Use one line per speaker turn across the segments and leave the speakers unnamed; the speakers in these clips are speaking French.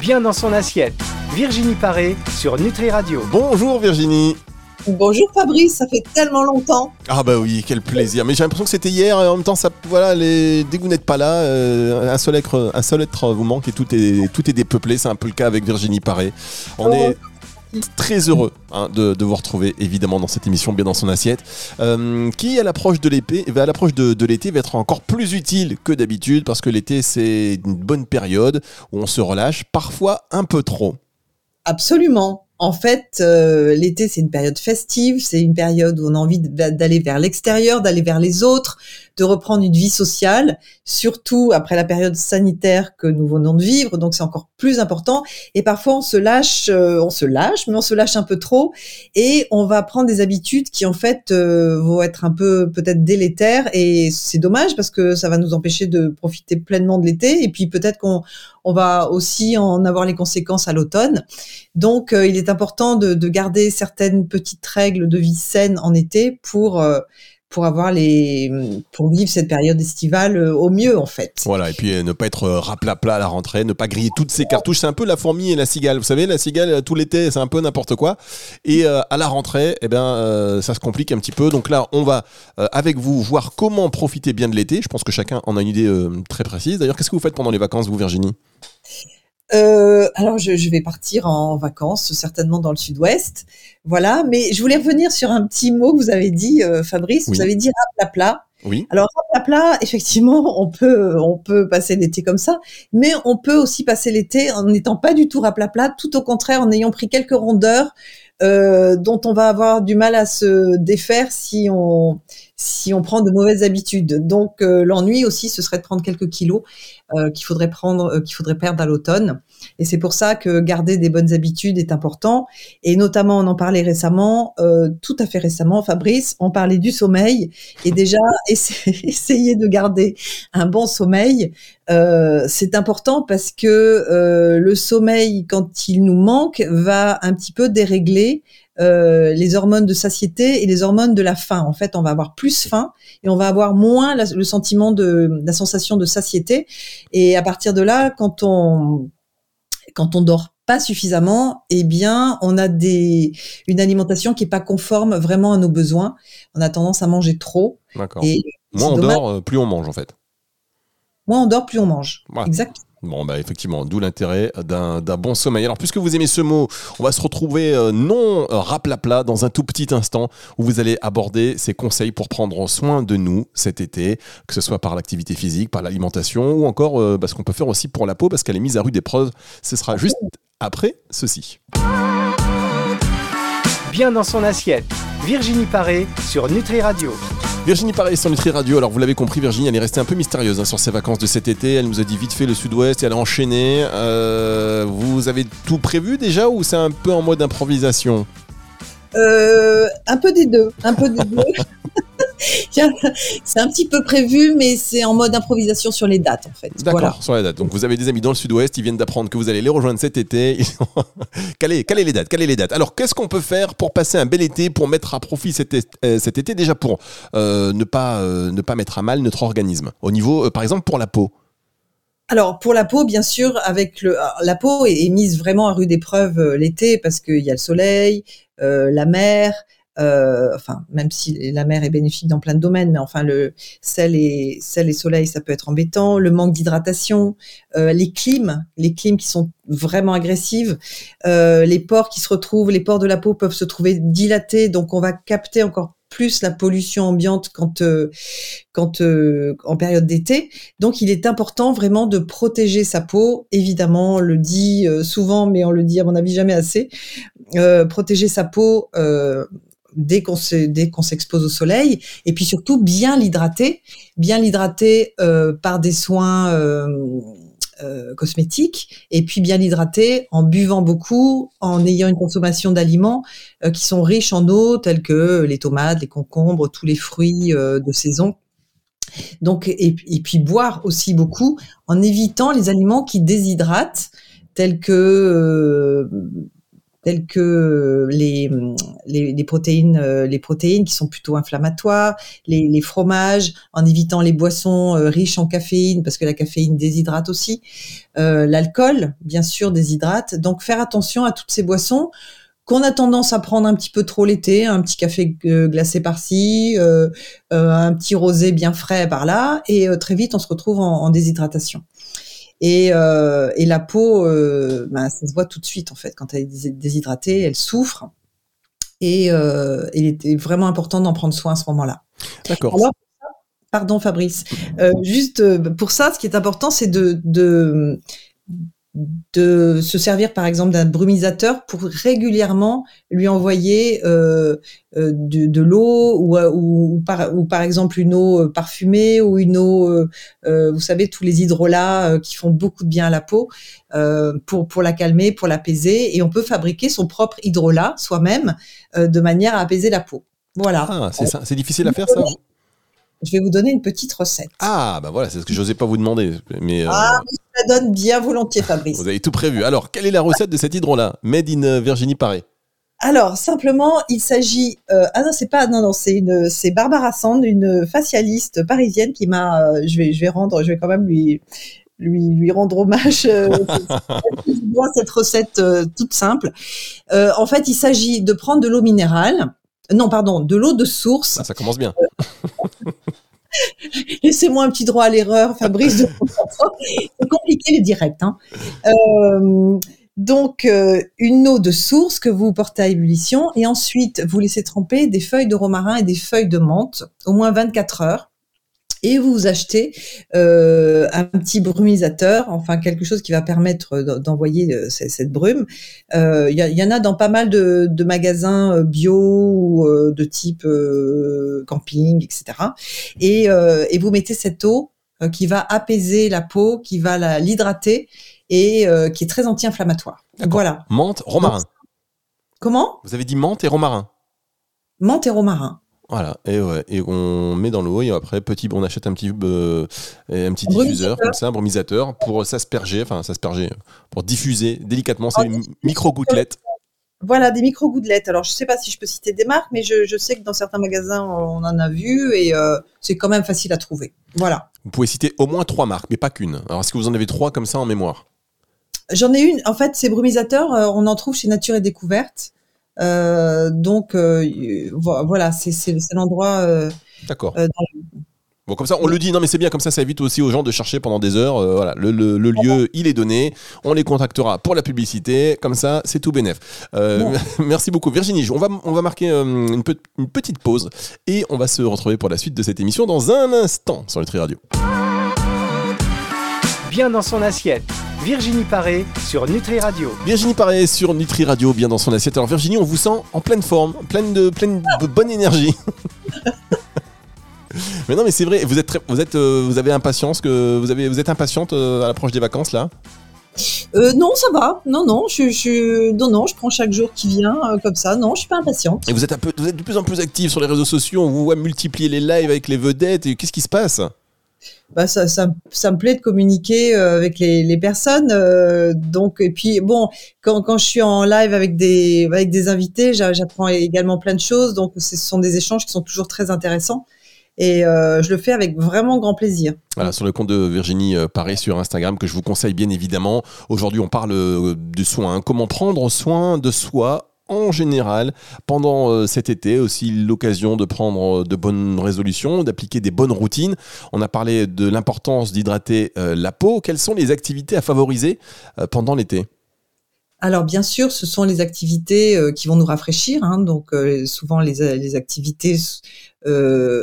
bien dans son assiette. Virginie Paré sur Nutri Radio.
Bonjour Virginie.
Bonjour Fabrice, ça fait tellement longtemps.
Ah bah oui, quel plaisir. Mais j'ai l'impression que c'était hier et en même temps, ça, voilà, les, dès que vous n'êtes pas là, euh, un, seul être, un seul être vous manque et tout est, tout est dépeuplé. C'est un peu le cas avec Virginie Paré. On
Oh.
est très heureux hein, de, vous retrouver évidemment dans cette émission bien dans son assiette euh, qui à l'approche l'approche de, de l'été va être encore plus utile que d'habitude parce que l'été c'est une bonne période où on se relâche parfois un peu trop
Absolument. En fait, euh, l'été, c'est une période festive, c'est une période où on a envie de- d'aller vers l'extérieur, d'aller vers les autres, de reprendre une vie sociale, surtout après la période sanitaire que nous venons de vivre. Donc, c'est encore plus important. Et parfois, on se lâche, euh, on se lâche, mais on se lâche un peu trop, et on va prendre des habitudes qui, en fait, euh, vont être un peu peut-être délétères. Et c'est dommage parce que ça va nous empêcher de profiter pleinement de l'été. Et puis, peut-être qu'on on va aussi en avoir les conséquences à l'automne. Donc, euh, il est important de, de garder certaines petites règles de vie saine en été pour euh, pour avoir les pour vivre cette période estivale euh, au mieux en fait.
Voilà, et puis euh, ne pas être euh, raplapla à la rentrée, ne pas griller toutes ses cartouches. C'est un peu la fourmi et la cigale. Vous savez, la cigale, tout l'été, c'est un peu n'importe quoi. Et à la rentrée, eh euh, ça se complique un petit peu. Donc là, on va, avec vous, voir comment profiter bien de l'été. Je pense que chacun en a une idée très précise. D'ailleurs, qu'est-ce que vous faites pendant les vacances, vous, Virginie?
Euh, alors, je, je vais partir en vacances, certainement dans le sud-ouest. Voilà, mais je voulais revenir sur un petit mot que vous avez dit, euh, Fabrice.
Oui.
Vous avez dit plat.
Oui.
Alors, plat, effectivement, on peut, on peut passer l'été comme ça, mais on peut aussi passer l'été en n'étant pas du tout plat, tout au contraire, en ayant pris quelques rondeurs euh, dont on va avoir du mal à se défaire si on, si on prend de mauvaises habitudes. Donc, euh, l'ennui aussi, ce serait de prendre quelques kilos euh, qu'il faudrait prendre, euh, qu'il faudrait perdre à l'automne. Et c'est pour ça que garder des bonnes habitudes est important. Et notamment, on en parlait récemment, euh, tout à fait récemment, Fabrice, on parlait du sommeil. Et déjà, essa- essayer de garder un bon sommeil, euh, c'est important parce que le sommeil, quand il nous manque, va un petit peu dérégler euh, les hormones de satiété et les hormones de la faim. En fait, on va avoir plus faim et on va avoir moins la- le sentiment de la sensation de satiété. Et à partir de là, quand on quand on dort pas suffisamment, eh bien, on a des une alimentation qui est pas conforme vraiment à nos besoins. On a tendance à manger trop
D'accord. Moins on
dommage.
dort, euh, plus on mange, en fait.
moins on dort, plus on mange.
Voilà.
Exact.
Bon, bah effectivement, d'où l'intérêt d'un bon sommeil. Alors, puisque vous aimez ce mot, on va se retrouver euh, non euh, raplapla dans un tout petit instant où vous allez aborder ces conseils pour prendre soin de nous cet été, que ce soit par l'activité physique, par l'alimentation ou encore euh, bah, ce qu'on peut faire aussi pour la peau parce qu'elle est mise à rude épreuve. Ce sera juste après ceci.
Bien dans son assiette. Virginie Paré sur Nutri Radio.
Virginie Pareil sur Nutri Radio. Alors vous l'avez compris, Virginie, elle est restée un peu mystérieuse hein, sur ses vacances de cet été. Elle nous a dit vite fait le sud-ouest et elle a enchaîné. Euh, vous avez tout prévu déjà ou c'est un peu en mode improvisation?
Euh, un peu des deux, un peu des deux. C'est un petit peu prévu, mais c'est en mode improvisation sur les dates en fait.
D'accord,
Voilà.
sur la date. Donc vous avez des amis dans le sud-ouest, ils viennent d'apprendre que vous allez les rejoindre cet été. Calez, calez les dates, calez les dates? Alors qu'est-ce qu'on peut faire pour passer un bel été, pour mettre à profit cet, euh, cet été? Déjà pour euh, ne, pas, euh, ne pas mettre à mal notre organisme Au niveau, euh, par exemple, pour la peau.
Alors pour la peau, bien sûr, avec le la peau est, est mise vraiment à rude épreuve l'été parce qu'il y a le soleil, la mer. Euh, enfin, même si la mer est bénéfique dans plein de domaines, mais enfin le sel et sel et soleil, ça peut être embêtant. Le manque d'hydratation, euh, les clims, les clims qui sont vraiment agressives, euh, les pores qui se retrouvent, les pores de la peau peuvent se trouver dilatés, donc on va capter encore plus la pollution ambiante quand euh, quand euh, en période d'été. Donc, il est important vraiment de protéger sa peau. Évidemment, on le dit euh, souvent, mais on le dit à mon avis jamais assez. Euh, protéger sa peau euh, dès qu'on se- dès qu'on s'expose au soleil, et puis surtout bien l'hydrater, bien l'hydrater euh, par des soins. euh, euh, cosmétiques et puis bien l'hydrater en buvant beaucoup, en ayant une consommation d'aliments qui sont riches en eau tels que les tomates, les concombres, tous les fruits de saison. Donc, et, puis boire aussi beaucoup en évitant les aliments qui déshydratent, tels que telles que les, les, les protéines, euh, les protéines qui sont plutôt inflammatoires, les, fromages, en évitant les boissons euh, riches en caféine parce que la caféine déshydrate aussi, euh, l'alcool bien sûr déshydrate. Donc faire attention à toutes ces boissons qu'on a tendance à prendre un petit peu trop l'été, un petit café glacé par-ci, euh, un petit rosé bien frais par-là, et très vite on se retrouve en déshydratation. Et, euh, et la peau, euh, ben, ça se voit tout de suite en fait quand elle est déshydratée, elle souffre. Et euh, il était vraiment important d'en prendre soin à ce moment-là.
D'accord.
Alors, pardon Fabrice, juste pour ça, ce qui est important, c'est de, de de se servir par exemple d'un brumisateur pour régulièrement lui envoyer euh, euh, de, de l'eau ou, ou, ou, par, ou par exemple une eau parfumée ou une eau, euh, vous savez, tous les hydrolats qui font beaucoup de bien à la peau pour, pour la calmer, pour l'apaiser. Et on peut fabriquer son propre hydrolat soi-même de manière à apaiser la peau. Voilà.
Ah, c'est difficile à faire ça
je vais vous donner une petite recette.
Ah, bah voilà, c'est ce que j'osais pas vous demander. Mais,
ah, je la donne bien volontiers, Fabrice.
Vous avez tout prévu. Alors, quelle est la recette de cet hydro-là? Made in Virginie Paré
alors simplement, il s'agit euh, ah non c'est pas non non c'est une c'est Barbara Sand, une facialiste parisienne qui m'a euh, je vais je vais rendre je vais quand même lui lui lui rendre hommage euh, cette recette euh, toute simple. Euh, en fait, il s'agit de prendre de l'eau minérale, non pardon, de l'eau de source.
Ah, ça commence bien.
Laissez-moi un petit droit à l'erreur, Fabrice. c'est compliqué les directs. Hein. Euh, donc, euh, une eau de source que vous portez à ébullition et ensuite vous laissez tremper des feuilles de romarin et des feuilles de menthe au moins 24 heures et vous achetez euh, un petit brumisateur, enfin quelque chose qui va permettre d'envoyer euh, cette brume. Il euh, y, y, en a dans pas mal de, de magasins euh, bio ou euh, de type camping, etc. Et, et, vous mettez cette eau qui va apaiser la peau, qui va l'hydrater et qui est très anti-inflammatoire. Voilà.
Menthe, romarin.
Comment?
Vous avez dit menthe et romarin.
Menthe et romarin.
Voilà, et, ouais, et on met dans l'eau et après petit, on achète un petit, euh, un petit diffuseur comme ça, un brumisateur pour s'asperger, enfin s'asperger, pour diffuser délicatement ces micro-gouttelettes.
Voilà, des micro-gouttelettes. Alors je sais pas si je peux citer des marques, mais je, je sais que dans certains magasins on en a vu et euh, c'est quand même facile à trouver. Voilà.
Vous pouvez citer au moins trois marques, mais pas qu'une. Alors est-ce que vous en avez trois comme ça en mémoire?
J'en ai une. En fait, ces brumisateurs, euh, on en trouve chez Nature et Découverte. Euh, donc euh, voilà, c'est l'endroit. Euh,
D'accord. Bon, comme ça, on le dit, non, mais c'est bien, comme ça, ça évite aussi aux gens de chercher pendant des heures. voilà, le, le, le lieu, il est donné. On les contactera pour la publicité. Comme ça, c'est tout bénef. Euh, merci beaucoup, Virginie. On va, on va marquer une, pe une, petite pause et on va se retrouver pour la suite de cette émission dans un instant sur Nutri Radio.
Bien dans son assiette. Virginie Paré sur Nutri Radio.
Virginie Paré sur Nutri Radio, bien dans son assiette. Alors Virginie, on vous sent en pleine forme, pleine de, pleine de bonne énergie. mais non, mais c'est vrai. Vous êtes, très, vous êtes, euh, vous avez impatience que vous avez, vous êtes impatiente euh, à l'approche des vacances là?
Euh, non, ça va. Non, non, je, je, non, non, je prends chaque jour qui vient euh, comme ça. Non, je suis pas impatiente.
Et vous êtes un peu, vous êtes de plus en plus active sur les réseaux sociaux. On vous voit multiplier les lives avec les vedettes. Et qu'est-ce qui se passe?
Bah ça, ça, ça, me plaît de communiquer euh, avec les, les personnes. Euh, donc et puis bon, quand, quand je suis en live avec des avec des invités, j'apprends également plein de choses. Donc ce sont des échanges qui sont toujours très intéressants. Et euh, je le fais avec vraiment grand plaisir.
Sur le compte de Virginie Paré sur Instagram, que je vous conseille bien évidemment. Aujourd'hui, on parle de soins. Comment prendre soin de soi en général pendant euh, cet été aussi l'occasion de prendre euh, de bonnes résolutions, d'appliquer des bonnes routines. On a parlé de l'importance d'hydrater euh, la peau. Quelles sont les activités à favoriser pendant l'été?
Alors bien sûr, ce sont les activités qui vont nous rafraîchir, hein, donc souvent les, les activités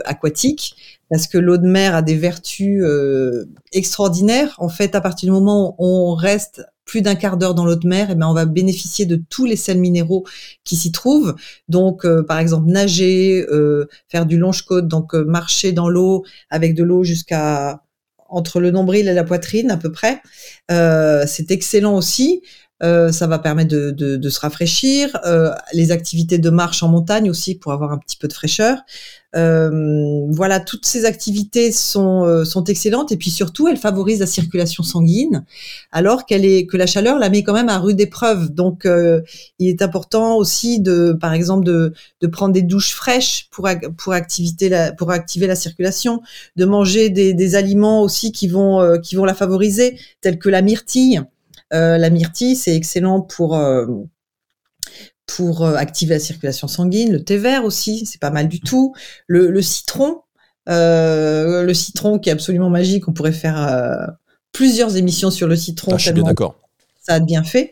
aquatiques, parce que l'eau de mer a des vertus extraordinaires. En fait, à partir du moment où on reste plus d'un quart d'heure dans l'eau de mer, et ben on va bénéficier de tous les sels minéraux qui s'y trouvent. Donc, euh, par exemple, nager, euh, faire du longe-côte, donc euh, marcher dans l'eau avec de l'eau jusqu'à entre le nombril et la poitrine à peu près. c'est excellent aussi. Euh, ça va permettre de, de, de se rafraîchir. Euh, les activités de marche en montagne aussi pour avoir un petit peu de fraîcheur. Euh, voilà, toutes ces activités sont, euh, sont excellentes et puis surtout, elles favorisent la circulation sanguine, alors qu'elle est que la chaleur la met quand même à rude épreuve. Donc, euh, il est important aussi de, par exemple, de, de prendre des douches fraîches pour pour activer la pour activer la circulation, de manger des, des aliments aussi qui vont euh, qui vont la favoriser, tels que la myrtille. La myrtille, c'est excellent pour pour euh, activer la circulation sanguine, le thé vert aussi, c'est pas mal du tout, le, le citron, euh, le citron qui est absolument magique, on pourrait faire euh, plusieurs émissions sur le citron.
Ah, je suis bien d'accord.
Ça a bien fait.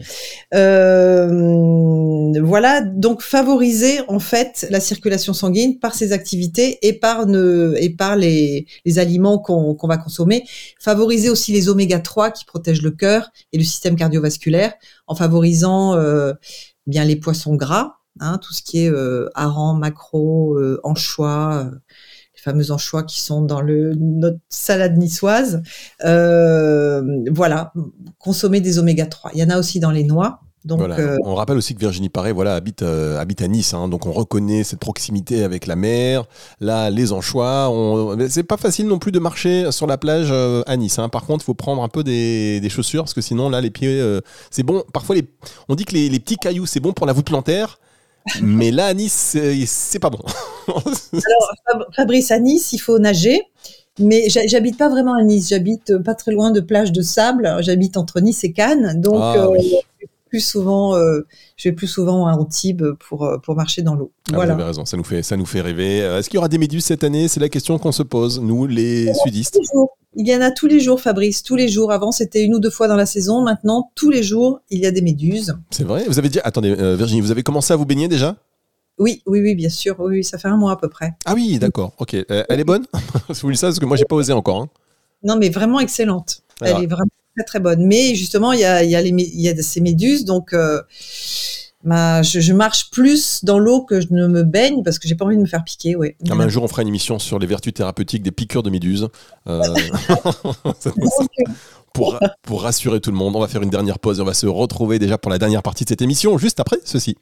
Euh, voilà, donc favoriser en fait la circulation sanguine par ces activités et par, ne, et par les, aliments qu'on va consommer. Favoriser aussi les oméga 3 qui protègent le cœur et le système cardiovasculaire en favorisant euh, bien les poissons gras, hein, tout ce qui est euh, hareng, maquereau, euh, anchois, fameux anchois qui sont dans le notre salade niçoise. Euh, voilà, consommer des oméga 3. Il y en a aussi dans les noix. Donc,
voilà.
euh,
On rappelle aussi que Virginie Paré voilà, habite, euh, habite à Nice, hein, donc on reconnaît cette proximité avec la mer. Là, les anchois, on... c'est pas facile non plus de marcher sur la plage euh, à Nice. hein. Par contre, il faut prendre un peu des, des chaussures parce que sinon, là, les pieds, c'est bon. Parfois, les... on dit que les, les petits cailloux, c'est bon pour la voûte plantaire. Mais là, à Nice, c'est- pas bon.
alors, Fab- Fabrice, à Nice, il faut nager. Mais j'ha- j'habite pas vraiment à Nice, j'habite pas très loin de plages de sable. J'habite entre Nice et Cannes, donc
Ah
euh,
oui.
Plus souvent, euh, je vais plus souvent à Antibes pour euh, pour marcher dans l'eau.
Ah,
voilà.
Vous avez raison, ça nous fait, ça nous fait rêver. Euh, Est-ce qu'il y aura des méduses cette année? C'est la question qu'on se pose, nous, les sudistes.
Il y en a tous les jours, Fabrice, tous les jours. Avant, c'était une ou deux fois dans la saison. Maintenant, tous les jours, il y a des méduses.
C'est vrai? Vous avez dit, attendez, euh, Virginie, vous avez commencé à vous baigner déjà?
Oui, oui, oui, bien sûr. Oui, oui, ça fait un mois à peu près.
Ah oui, d'accord, ok. Euh, elle est bonne? Je vous dis ça parce que moi, j'ai pas osé encore. hein.
Non, mais vraiment excellente.
Alors-
Elle est vraiment très, très bonne. Mais justement, il y a, il y a, y a ces méduses. Donc, euh, je, je marche plus dans l'eau que je ne me baigne parce que j'ai pas envie de me faire piquer. Ouais.
Ah, un jour, on fera une émission sur les vertus thérapeutiques des piqûres de méduses. Euh, pour, pour rassurer tout le monde, on va faire une dernière pause et on va se retrouver déjà pour la dernière partie de cette émission, juste après ceci.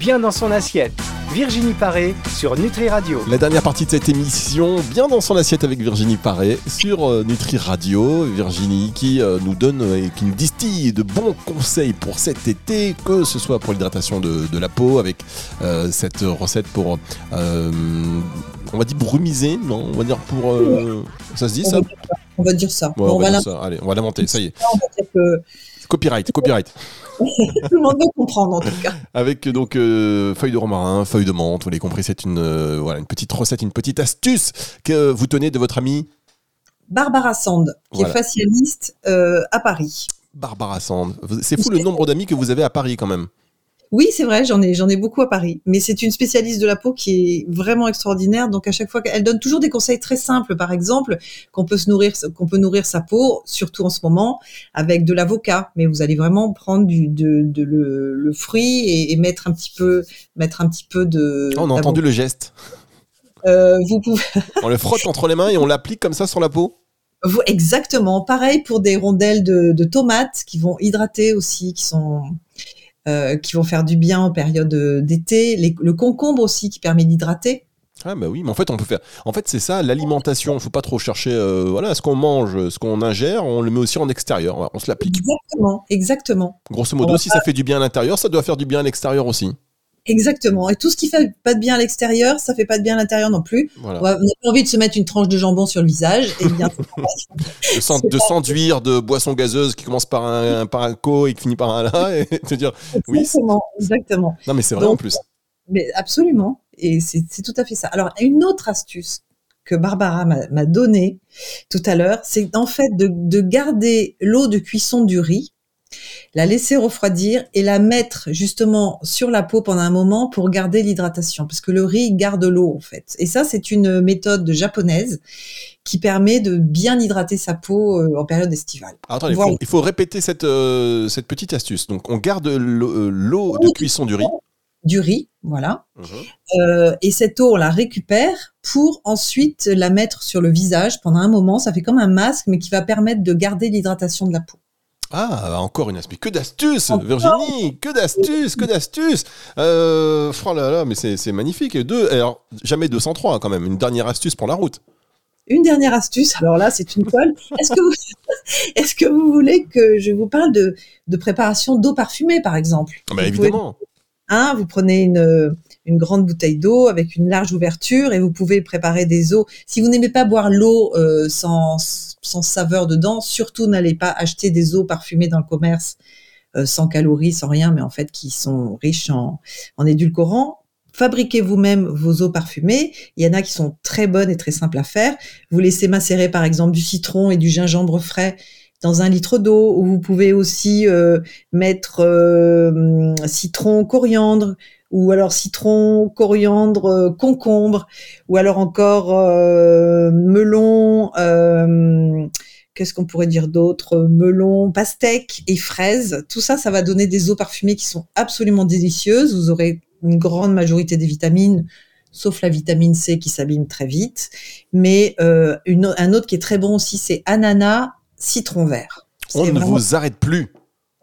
Bien dans son assiette. Virginie Paré sur Nutri Radio.
La dernière partie de cette émission, bien dans son assiette avec Virginie Paré sur euh, Nutri Radio. Virginie qui euh, nous donne euh, et qui nous distille de bons conseils pour cet été, que ce soit pour l'hydratation de, de la peau avec euh, cette recette pour, euh, on va dire brumiser, non? On va dire pour, euh, ça se dit
On
ça?
va, dire ça. on va dire ça.
Ouais,
on,
on va
va
dire
l'in-
ça. Allez, on va l'inventer, ça y est.
on va dire que
Copyright, copyright.
tout le monde veut comprendre en tout cas.
Avec donc euh, feuilles de romarin, feuilles de menthe, vous l'avez compris, c'est une, euh, voilà, une petite recette, une petite astuce que vous tenez de votre ami
Barbara Sand, qui
Voilà.
est facialiste euh, à Paris.
Barbara Sand. C'est fou le nombre d'amis que vous avez à Paris quand même.
Oui, c'est vrai, j'en ai, j'en ai beaucoup à Paris. Mais c'est une spécialiste de la peau qui est vraiment extraordinaire. Donc à chaque fois, elle donne toujours des conseils très simples. Par exemple, qu'on peut se nourrir, qu'on peut nourrir sa peau, surtout en ce moment, avec de l'avocat. Mais vous allez vraiment prendre du, de, de le, le fruit et, et mettre un petit peu, mettre un petit peu de.
Ah, on a entendu le geste.
Euh, vous pouvez,
On le frotte entre les mains et on l'applique comme ça sur la peau?
exactement. Pareil pour des rondelles de, de tomates qui vont hydrater aussi, qui sont euh, qui vont faire du bien en période euh, d'été. Le concombre aussi qui permet d'hydrater.
Ah bah oui, mais en fait on peut faire. En fait c'est ça l'alimentation. Faut pas trop chercher. euh, voilà, ce qu'on mange, ce qu'on ingère, on le met aussi en extérieur. On se l'applique.
Exactement, exactement,
Grosso modo, si ça fait du bien à l'intérieur, ça doit faire du bien à l'extérieur aussi.
Exactement. Et tout ce qui fait pas de bien à l'extérieur, ça fait pas de bien à l'intérieur non plus.
Voilà.
On n'a pas envie de se mettre une tranche de jambon sur le visage. Et bien,
de de s'enduire de boissons gazeuses qui commencent par un, par un co et qui finit par un là et te dire oui.
exactement, exactement.
Non mais c'est vrai
Donc,
en plus.
Mais absolument. Et c'est tout à fait ça. Alors, une autre astuce que Barbara m'a m'a donnée tout à l'heure, c'est en fait de, de garder l'eau de cuisson du riz, la laisser refroidir et la mettre justement sur la peau pendant un moment pour garder l'hydratation. Parce que le riz garde l'eau en fait. Et ça, c'est une méthode japonaise qui permet de bien hydrater sa peau euh, en période estivale.
Alors, attendez, il
Voilà.
faut, il faut répéter cette, euh, cette petite astuce. Donc on garde l'eau euh, de cuisson du riz.
Du riz, voilà. Euh, et cette eau, on la récupère pour ensuite la mettre sur le visage pendant un moment. Ça fait comme un masque, mais qui va permettre de garder l'hydratation de la peau.
Ah, encore une astuce. Que d'astuces, Virginie Que d'astuces, que d'astuces euh, Oh là là, mais c'est magnifique. Deux, alors, jamais 203 quand même. Une dernière astuce pour la route.
Une dernière astuce, alors là, c'est une colle. Est-ce que, vous, est que vous voulez que je vous parle de, de préparation d'eau parfumée, par exemple?
Ah bah, Évidemment.
Hein, vous prenez une, une grande bouteille d'eau avec une large ouverture et vous pouvez préparer des eaux. Si vous n'aimez pas boire l'eau euh, sans, sans saveur dedans, surtout n'allez pas acheter des eaux parfumées dans le commerce euh, sans calories, sans rien, mais en fait qui sont riches en, en édulcorants fabriquez vous-même vos eaux parfumées. Il y en a qui sont très bonnes et très simples à faire. Vous laissez macérer par exemple du citron et du gingembre frais dans un litre d'eau. Ou vous pouvez aussi euh, mettre euh, citron, coriandre, ou alors citron, coriandre, euh, concombre, ou alors encore melon. Qu'est-ce qu'on pourrait dire d'autre Melon, pastèque et fraises. Tout ça, ça va donner des eaux parfumées qui sont absolument délicieuses. Vous aurez une grande majorité des vitamines, sauf la vitamine C qui s'abîme très vite. Mais un autre qui est très bon aussi, c'est ananas, citron vert.
On ne vous arrête plus.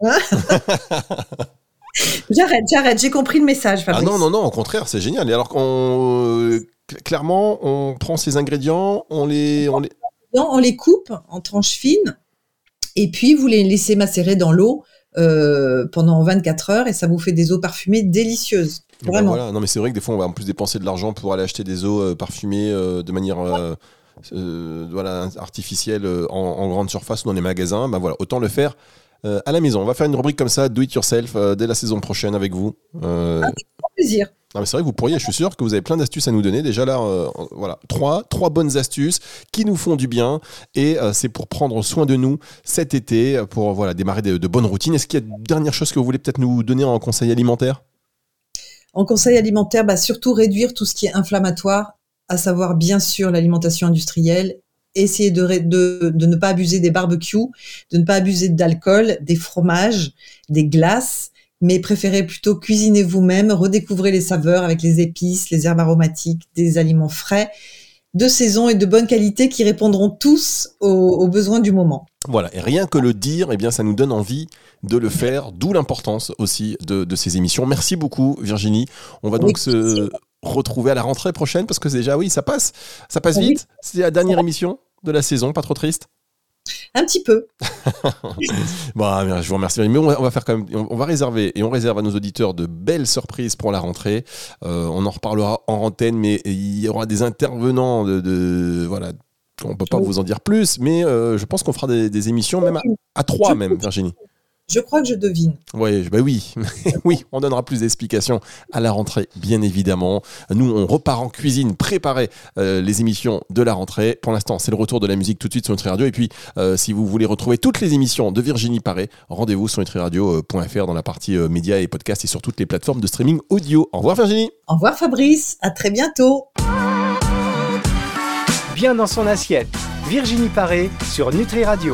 j'arrête, j'arrête, j'ai compris le message.
Ah non, non, non, au contraire, c'est génial. Et alors qu'on, euh, clairement, on prend ces ingrédients, on les, on les...
on les coupe en tranches fines, et puis vous les laissez macérer dans l'eau euh, pendant 24 heures, et ça vous fait des eaux parfumées délicieuses.
Ben Vraiment. voilà. Non, mais c'est vrai que des fois, on va en plus dépenser de l'argent pour aller acheter des eaux euh, parfumées euh, de manière euh, voilà, artificielle en, grande surface ou dans les magasins. Ben voilà, autant le faire à la maison. On va faire une rubrique comme ça, do it yourself, dès la saison prochaine avec vous.
avec plaisir.
c'est vrai que vous pourriez, je suis sûr que vous avez plein d'astuces à nous donner. Déjà là, voilà, trois, trois bonnes astuces qui nous font du bien et c'est pour prendre soin de nous cet été, pour voilà, démarrer de, de bonnes routines. Est-ce qu'il y a une dernière chose que vous voulez peut-être nous donner en conseil alimentaire?
En conseil alimentaire, bah, surtout réduire tout ce qui est inflammatoire, à savoir bien sûr l'alimentation industrielle, essayer de, de, ne pas abuser des barbecues, de ne pas abuser d'alcool, des fromages, des glaces, mais préférez plutôt cuisiner vous-même, redécouvrez les saveurs avec les épices, les herbes aromatiques, des aliments frais, de saison et de bonne qualité qui répondront tous aux besoins du moment.
Voilà, et rien que le dire, eh bien, ça nous donne envie de le faire, d'où l'importance aussi de, ces émissions. Merci beaucoup, Virginie. On va donc se retrouver à la rentrée prochaine parce que déjà, oui, ça passe, ça passe vite. C'est la dernière émission de la saison, pas trop triste.
Un petit peu.
bon, je vous remercie. Mais on va, faire quand même, on va réserver et on réserve à nos auditeurs de belles surprises pour la rentrée. Euh, on en reparlera en antenne, mais il y aura des intervenants de, de voilà on peut pas vous en dire plus, mais euh, je pense qu'on fera des, émissions même à, trois, même, Virginie.
Je crois que je devine.
Ouais, bah oui, oui, on donnera plus d'explications à la rentrée, bien évidemment. Nous, on repart en cuisine, préparer euh, les émissions de la rentrée. Pour l'instant, c'est le retour de la musique tout de suite sur Nutri Radio. Et puis, euh, si vous voulez retrouver toutes les émissions de Virginie Paré, rendez-vous sur nutriradio.fr dans la partie médias et podcasts et sur toutes les plateformes de streaming audio. Au revoir, Virginie.
Au revoir, Fabrice. À très bientôt
bien dans son assiette. Virginie Paré sur Nutri Radio.